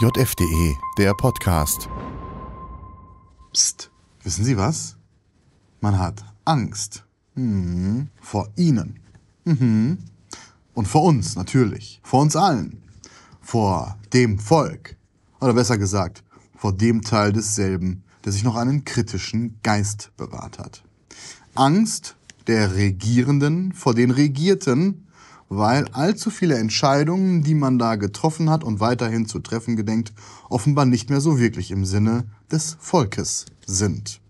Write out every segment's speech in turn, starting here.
JFDE, der Podcast. Psst, wissen Sie was? Man hat Angst. Mhm. Vor Ihnen. Mhm. Und vor uns natürlich. Vor uns allen. Vor dem Volk. Oder besser gesagt, vor dem Teil desselben, der sich noch einen kritischen Geist bewahrt hat. Angst der Regierenden vor den Regierten, weil allzu viele Entscheidungen, die man da getroffen hat und weiterhin zu treffen gedenkt, offenbar nicht mehr so wirklich im Sinne des Volkes sind.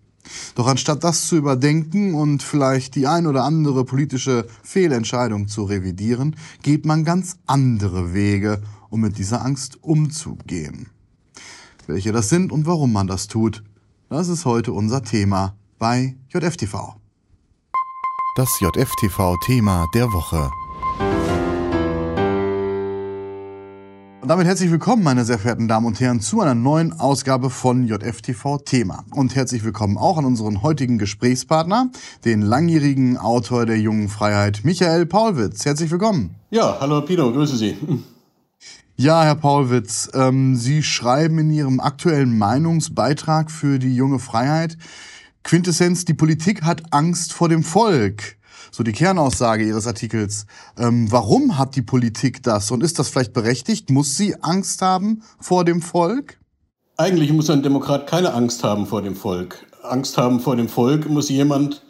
Doch anstatt das zu überdenken und vielleicht die ein oder andere politische Fehlentscheidung zu revidieren, geht man ganz andere Wege, um mit dieser Angst umzugehen. Welche das sind und warum man das tut, das ist heute unser Thema bei JFTV. Das JFTV-Thema der Woche. Und damit herzlich willkommen, meine sehr verehrten Damen und Herren, zu einer neuen Ausgabe von JFTV Thema. Und herzlich willkommen auch an unseren heutigen Gesprächspartner, den langjährigen Autor der Jungen Freiheit, Michael Paulwitz. Herzlich willkommen. Ja, hallo Pino, grüße Sie. Ja, Herr Paulwitz, ähm, Sie schreiben in Ihrem aktuellen Meinungsbeitrag für die Junge Freiheit, Quintessenz, die Politik hat Angst vor dem Volk so die Kernaussage Ihres Artikels. Ähm, warum hat die Politik das und ist das vielleicht berechtigt? Muss sie Angst haben vor dem Volk? Eigentlich muss ein Demokrat keine Angst haben vor dem Volk. Angst haben vor dem Volk muss jemand,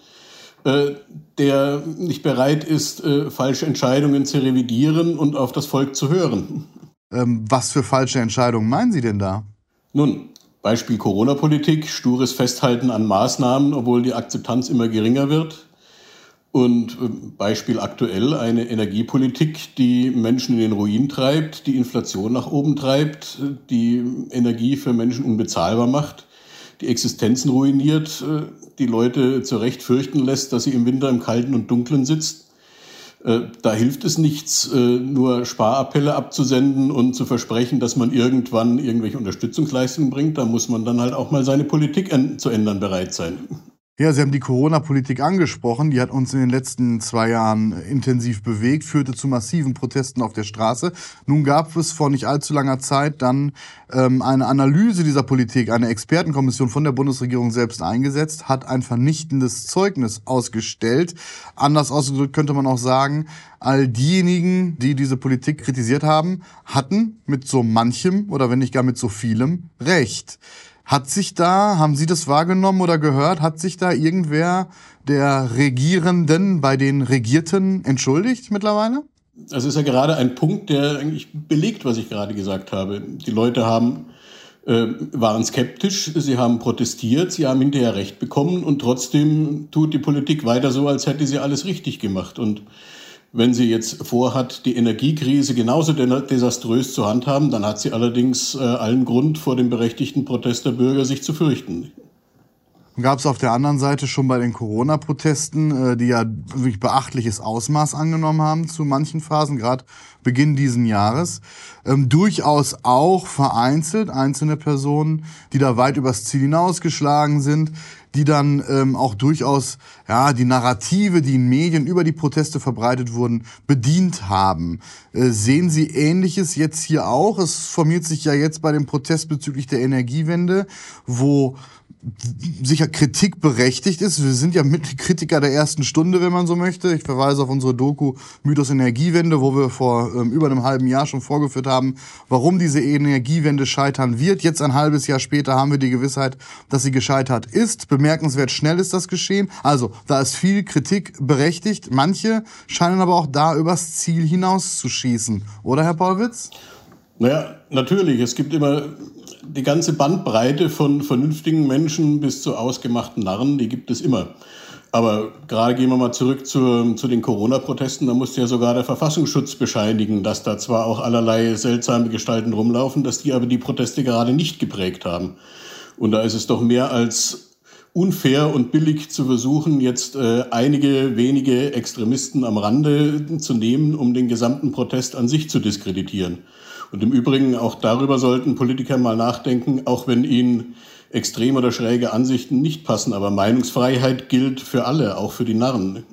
äh, der nicht bereit ist, äh, falsche Entscheidungen zu revidieren und auf das Volk zu hören. Ähm, was für falsche Entscheidungen meinen Sie denn da? Nun, Beispiel Corona-Politik, stures Festhalten an Maßnahmen, obwohl die Akzeptanz immer geringer wird. Und äh, Beispiel aktuell eine Energiepolitik, die Menschen in den Ruin treibt, die Inflation nach oben treibt, die Energie für Menschen unbezahlbar macht, die Existenzen ruiniert, äh, die Leute zu Recht fürchten lässt, dass sie im Winter im Kalten und Dunklen sitzt. Äh, da hilft es nichts, nur Sparappelle abzusenden und zu versprechen, dass man irgendwann irgendwelche Unterstützungsleistungen bringt. Da muss man dann halt auch mal seine Politik zu ändern bereit sein. Ja, Sie haben die Corona-Politik angesprochen. Die hat uns in den letzten zwei Jahren intensiv bewegt, führte zu massiven Protesten auf der Straße. Nun gab es vor nicht allzu langer Zeit dann ähm, eine Analyse dieser Politik. Eine Expertenkommission von der Bundesregierung selbst eingesetzt, hat ein vernichtendes Zeugnis ausgestellt. Anders ausgedrückt könnte man auch sagen, all diejenigen, die diese Politik kritisiert haben, hatten mit so manchem oder wenn nicht gar mit so vielem Recht. Hat sich da, haben Sie das wahrgenommen oder gehört, hat sich da irgendwer der Regierenden bei den Regierten entschuldigt mittlerweile? Das ist ja gerade ein Punkt, der eigentlich belegt, was ich gerade gesagt habe. Die Leute haben, äh, waren skeptisch, sie haben protestiert, sie haben hinterher Recht bekommen und trotzdem tut die Politik weiter so, als hätte sie alles richtig gemacht. Und wenn sie jetzt vorhat, die Energiekrise genauso desaströs zu handhaben, dann hat sie allerdings äh, allen Grund, vor dem berechtigten Protest der Bürger sich zu fürchten. Gab es auf der anderen Seite schon bei den Corona-Protesten, äh, die ja wirklich beachtliches Ausmaß angenommen haben zu manchen Phasen, gerade Beginn diesen Jahres, ähm, durchaus auch vereinzelt einzelne Personen, die da weit übers Ziel hinausgeschlagen sind, die dann ähm, auch durchaus ja die Narrative, die in Medien über die Proteste verbreitet wurden, bedient haben. Äh, sehen Sie Ähnliches jetzt hier auch? Es formiert sich ja jetzt bei dem Protest bezüglich der Energiewende, wo sicher Kritik berechtigt ist. Wir sind ja Mitkritiker der ersten Stunde, wenn man so möchte. Ich verweise auf unsere Doku Mythos Energiewende, wo wir vor ähm, über einem halben Jahr schon vorgeführt haben, warum diese Energiewende scheitern wird. Jetzt ein halbes Jahr später haben wir die Gewissheit, dass sie gescheitert ist. Bemerkenswert schnell ist das geschehen. Also, da ist viel Kritik berechtigt. Manche scheinen aber auch da übers Ziel hinaus zu schießen. Oder, Herr Paulwitz? Naja, natürlich. Es gibt immer die ganze Bandbreite von vernünftigen Menschen bis zu ausgemachten Narren, die gibt es immer. Aber gerade gehen wir mal zurück zu, zu den Corona-Protesten. Da musste ja sogar der Verfassungsschutz bescheinigen, dass da zwar auch allerlei seltsame Gestalten rumlaufen, dass die aber die Proteste gerade nicht geprägt haben. Und da ist es doch mehr als unfair und billig zu versuchen, jetzt äh, einige wenige Extremisten am Rande zu nehmen, um den gesamten Protest an sich zu diskreditieren. Und im Übrigen auch darüber sollten Politiker mal nachdenken, auch wenn ihnen extrem oder schräge Ansichten nicht passen. Aber Meinungsfreiheit gilt für alle, auch für die Narren.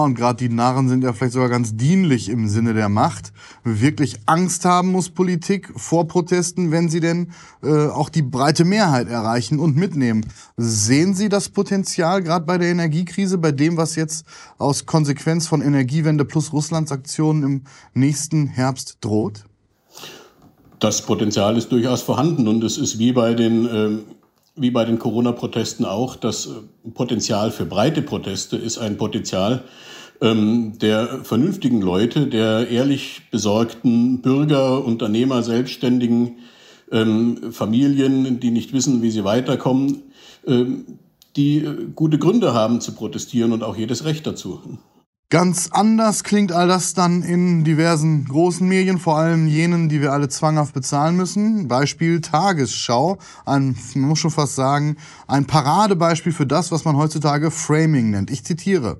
Und gerade die Narren sind ja vielleicht sogar ganz dienlich im Sinne der Macht. Wirklich Angst haben muss Politik vor Protesten, wenn sie denn äh, auch die breite Mehrheit erreichen und mitnehmen. Sehen Sie das Potenzial gerade bei der Energiekrise, bei dem, was jetzt aus Konsequenz von Energiewende plus Russlandsaktionen im nächsten Herbst droht? Das Potenzial ist durchaus vorhanden und es ist wie bei den ähm wie bei den Corona-Protesten auch, das äh, Potenzial für breite Proteste ist ein Potenzial ähm, der vernünftigen Leute, der ehrlich besorgten Bürger, Unternehmer, Selbstständigen, ähm, Familien, die nicht wissen, wie sie weiterkommen, ähm, die äh, gute Gründe haben zu protestieren und auch jedes Recht dazu. Ganz anders klingt all das dann in diversen großen Medien, vor allem jenen, die wir alle zwanghaft bezahlen müssen. Beispiel Tagesschau, ein, man muss schon fast sagen, ein Paradebeispiel für das, was man heutzutage Framing nennt. Ich zitiere.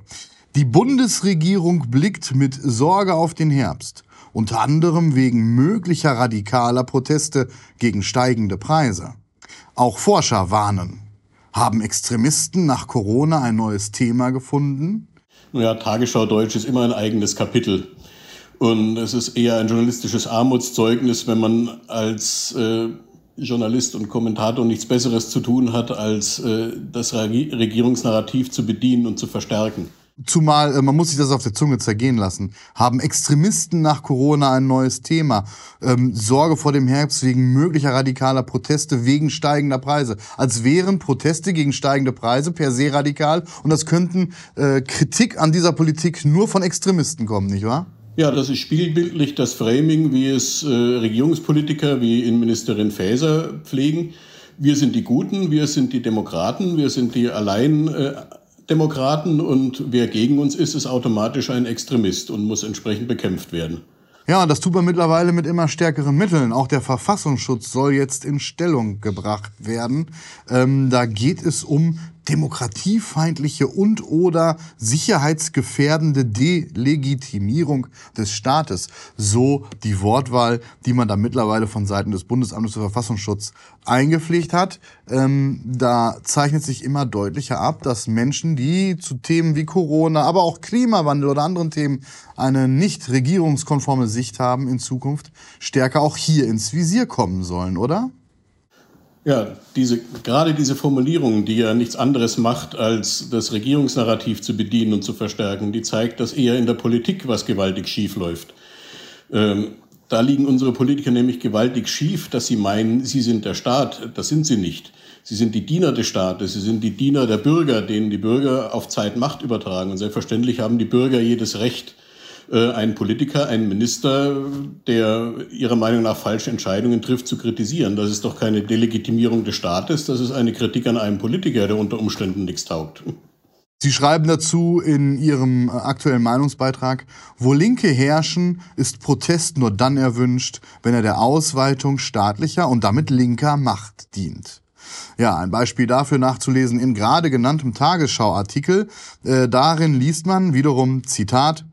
Die Bundesregierung blickt mit Sorge auf den Herbst, unter anderem wegen möglicher radikaler Proteste gegen steigende Preise. Auch Forscher warnen. Haben Extremisten nach Corona ein neues Thema gefunden? Ja, Tagesschau Deutsch ist immer ein eigenes Kapitel. Und es ist eher ein journalistisches Armutszeugnis, wenn man als äh, Journalist und Kommentator nichts Besseres zu tun hat, als äh, das Regierungsnarrativ zu bedienen und zu verstärken. Zumal, äh, man muss sich das auf der Zunge zergehen lassen, haben Extremisten nach Corona ein neues Thema. Ähm, Sorge vor dem Herbst wegen möglicher radikaler Proteste wegen steigender Preise. Als wären Proteste gegen steigende Preise per se radikal und das könnten äh, Kritik an dieser Politik nur von Extremisten kommen, nicht wahr? Ja, das ist spiegelbildlich das Framing, wie es äh, Regierungspolitiker wie Innenministerin Faeser pflegen. Wir sind die Guten, wir sind die Demokraten, wir sind die allein äh, Demokraten und wer gegen uns ist, ist automatisch ein Extremist und muss entsprechend bekämpft werden. Ja, das tut man mittlerweile mit immer stärkeren Mitteln. Auch der Verfassungsschutz soll jetzt in Stellung gebracht werden. Ähm, da geht es um demokratiefeindliche und oder sicherheitsgefährdende Delegitimierung des Staates. So die Wortwahl, die man da mittlerweile von Seiten des Bundesamtes für Verfassungsschutz eingepflegt hat. Ähm, da zeichnet sich immer deutlicher ab, dass Menschen, die zu Themen wie Corona, aber auch Klimawandel oder anderen Themen eine nicht regierungskonforme Sicht haben in Zukunft, stärker auch hier ins Visier kommen sollen, oder? Ja, diese, gerade diese Formulierung, die ja nichts anderes macht, als das Regierungsnarrativ zu bedienen und zu verstärken, die zeigt, dass eher in der Politik was gewaltig schief läuft. Ähm, da liegen unsere Politiker nämlich gewaltig schief, dass sie meinen, sie sind der Staat. Das sind sie nicht. Sie sind die Diener des Staates, sie sind die Diener der Bürger, denen die Bürger auf Zeit Macht übertragen. Und selbstverständlich haben die Bürger jedes Recht, äh, einen Politiker, einen Minister, der ihrer Meinung nach falsche Entscheidungen trifft, zu kritisieren. Das ist doch keine Delegitimierung des Staates, das ist eine Kritik an einem Politiker, der unter Umständen nichts taugt. Sie schreiben dazu in Ihrem äh, aktuellen Meinungsbeitrag, wo Linke herrschen, ist Protest nur dann erwünscht, wenn er der Ausweitung staatlicher und damit linker Macht dient. Ja, ein Beispiel dafür nachzulesen in gerade genanntem Tagesschau-Artikel. Äh, darin liest man wiederum, Zitat,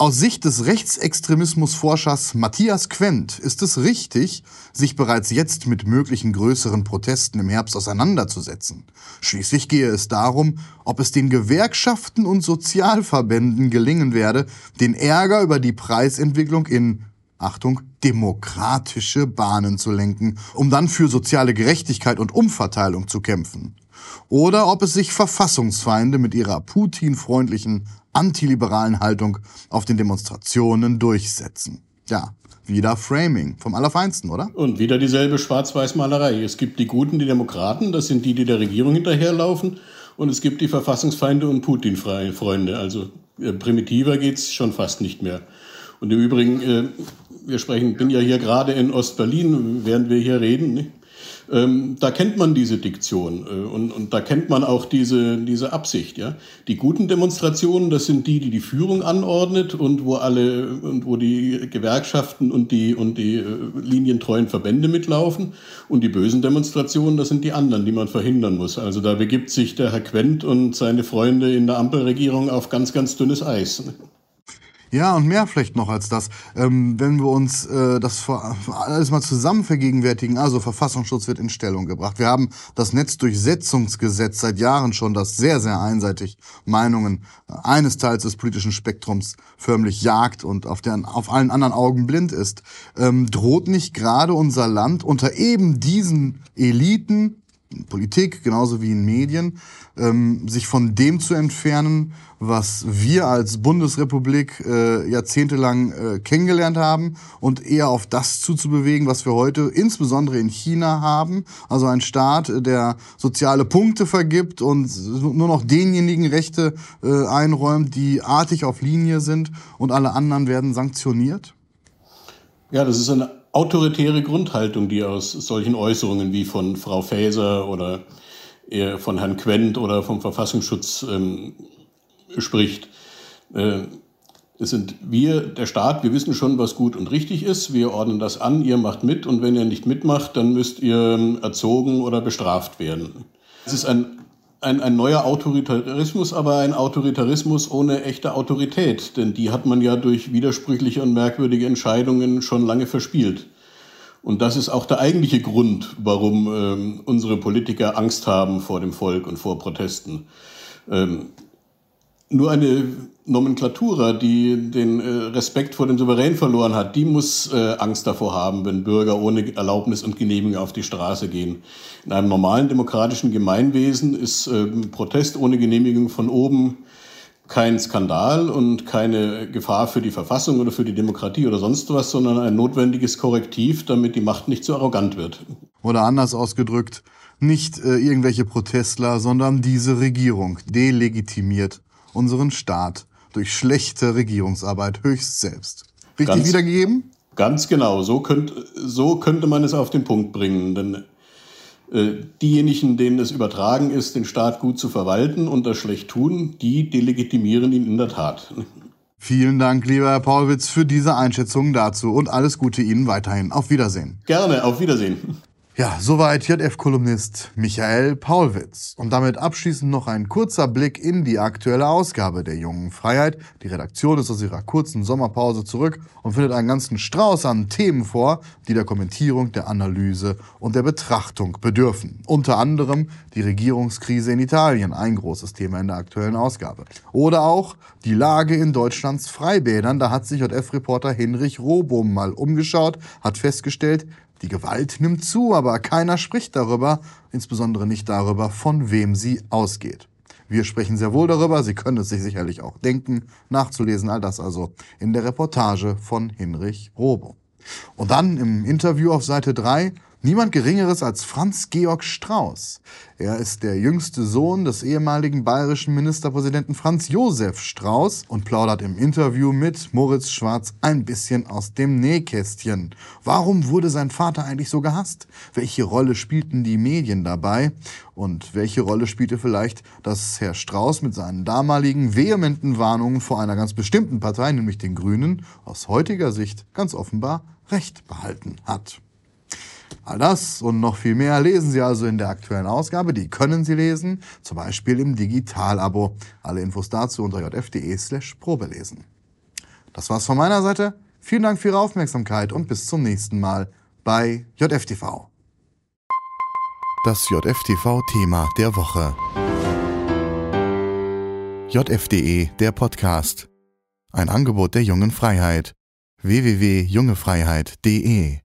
aus Sicht des Rechtsextremismusforschers Matthias Quent ist es richtig, sich bereits jetzt mit möglichen größeren Protesten im Herbst auseinanderzusetzen. Schließlich gehe es darum, ob es den Gewerkschaften und Sozialverbänden gelingen werde, den Ärger über die Preisentwicklung in Achtung, demokratische Bahnen zu lenken, um dann für soziale Gerechtigkeit und Umverteilung zu kämpfen. Oder ob es sich Verfassungsfeinde mit ihrer Putin-freundlichen antiliberalen Haltung auf den Demonstrationen durchsetzen. Ja, wieder Framing vom Allerfeinsten, oder? Und wieder dieselbe Schwarz-Weiß-Malerei. Es gibt die Guten, die Demokraten, das sind die, die der Regierung hinterherlaufen. Und es gibt die Verfassungsfeinde und Putin-Freunde. Also äh, primitiver geht's schon fast nicht mehr. Und im Übrigen, äh, wir sprechen, bin ja hier gerade in Ostberlin, während wir hier reden. Nicht? Ähm, da kennt man diese Diktion äh, und, und da kennt man auch diese, diese Absicht. Ja? Die guten Demonstrationen, das sind die, die die Führung anordnet und wo alle und wo die Gewerkschaften und die, und die äh, linientreuen Verbände mitlaufen. Und die bösen Demonstrationen, das sind die anderen, die man verhindern muss. Also da begibt sich der Herr Quent und seine Freunde in der Ampelregierung auf ganz, ganz dünnes Eis. Ja, und mehr vielleicht noch als das. Ähm, wenn wir uns äh, das vor, alles mal zusammen vergegenwärtigen, also Verfassungsschutz wird in Stellung gebracht. Wir haben das Netzdurchsetzungsgesetz seit Jahren schon, das sehr, sehr einseitig Meinungen eines Teils des politischen Spektrums förmlich jagt und auf, der, auf allen anderen Augen blind ist. Ähm, droht nicht gerade unser Land unter eben diesen Eliten, Politik genauso wie in Medien, ähm, sich von dem zu entfernen, was wir als Bundesrepublik äh, jahrzehntelang äh, kennengelernt haben und eher auf das zuzubewegen, was wir heute insbesondere in China haben. Also ein Staat, der soziale Punkte vergibt und nur noch denjenigen Rechte äh, einräumt, die artig auf Linie sind und alle anderen werden sanktioniert? Ja, das ist eine autoritäre Grundhaltung, die aus solchen Äußerungen wie von Frau Faeser oder von Herrn Quent oder vom Verfassungsschutz ähm, spricht. Äh, es sind wir, der Staat, wir wissen schon, was gut und richtig ist. Wir ordnen das an, ihr macht mit und wenn ihr nicht mitmacht, dann müsst ihr ähm, erzogen oder bestraft werden. Es ist ein, ein, ein neuer Autoritarismus, aber ein Autoritarismus ohne echte Autorität, denn die hat man ja durch widersprüchliche und merkwürdige Entscheidungen schon lange verspielt. Und das ist auch der eigentliche Grund, warum ähm, unsere Politiker Angst haben vor dem Volk und vor Protesten. Ähm, nur eine Nomenklatura, die den äh, Respekt vor dem Souverän verloren hat, die muss äh, Angst davor haben, wenn Bürger ohne Erlaubnis und Genehmigung auf die Straße gehen. In einem normalen demokratischen Gemeinwesen ist äh, Protest ohne Genehmigung von oben kein Skandal und keine Gefahr für die Verfassung oder für die Demokratie oder sonst was, sondern ein notwendiges Korrektiv, damit die Macht nicht so arrogant wird. Oder anders ausgedrückt, nicht äh, irgendwelche Protestler, sondern diese Regierung delegitimiert unseren Staat durch schlechte Regierungsarbeit höchst selbst. Richtig ganz, wiedergegeben? Ganz genau, so, könnt, so könnte man es auf den Punkt bringen. Denn äh, diejenigen, denen es übertragen ist, den Staat gut zu verwalten und das schlecht tun, die delegitimieren ihn in der Tat. Vielen Dank, lieber Herr Paulwitz, für diese Einschätzung dazu und alles Gute Ihnen weiterhin. Auf Wiedersehen. Gerne, auf Wiedersehen. Ja, soweit JF-Kolumnist Michael Paulwitz. Und damit abschließend noch ein kurzer Blick in die aktuelle Ausgabe der Jungen Freiheit. Die Redaktion ist aus ihrer kurzen Sommerpause zurück und findet einen ganzen Strauß an Themen vor, die der Kommentierung, der Analyse und der Betrachtung bedürfen. Unter anderem die Regierungskrise in Italien, ein großes Thema in der aktuellen Ausgabe. Oder auch die Lage in Deutschlands Freibädern. Da hat sich JF-Reporter Hinrich Robum mal umgeschaut, hat festgestellt, die Gewalt nimmt zu, aber keiner spricht darüber, insbesondere nicht darüber, von wem sie ausgeht. Wir sprechen sehr wohl darüber, Sie können es sich sicherlich auch denken, nachzulesen, all das also in der Reportage von Hinrich Robo. Und dann im Interview auf Seite 3 Niemand Geringeres als Franz Georg Strauß. Er ist der jüngste Sohn des ehemaligen bayerischen Ministerpräsidenten Franz Josef Strauß und plaudert im Interview mit Moritz Schwarz ein bisschen aus dem Nähkästchen. Warum wurde sein Vater eigentlich so gehasst? Welche Rolle spielten die Medien dabei? Und welche Rolle spielte vielleicht, dass Herr Strauß mit seinen damaligen vehementen Warnungen vor einer ganz bestimmten Partei, nämlich den Grünen, aus heutiger Sicht ganz offenbar Recht behalten hat? All das und noch viel mehr lesen Sie also in der aktuellen Ausgabe. Die können Sie lesen, zum Beispiel im Digital-Abo. Alle Infos dazu unter jf.de slash probelesen. Das war's von meiner Seite. Vielen Dank für Ihre Aufmerksamkeit und bis zum nächsten Mal bei JFTV. Das JFTV-Thema der Woche. JFDE, der Podcast. Ein Angebot der jungen Freiheit. www.jungefreiheit.de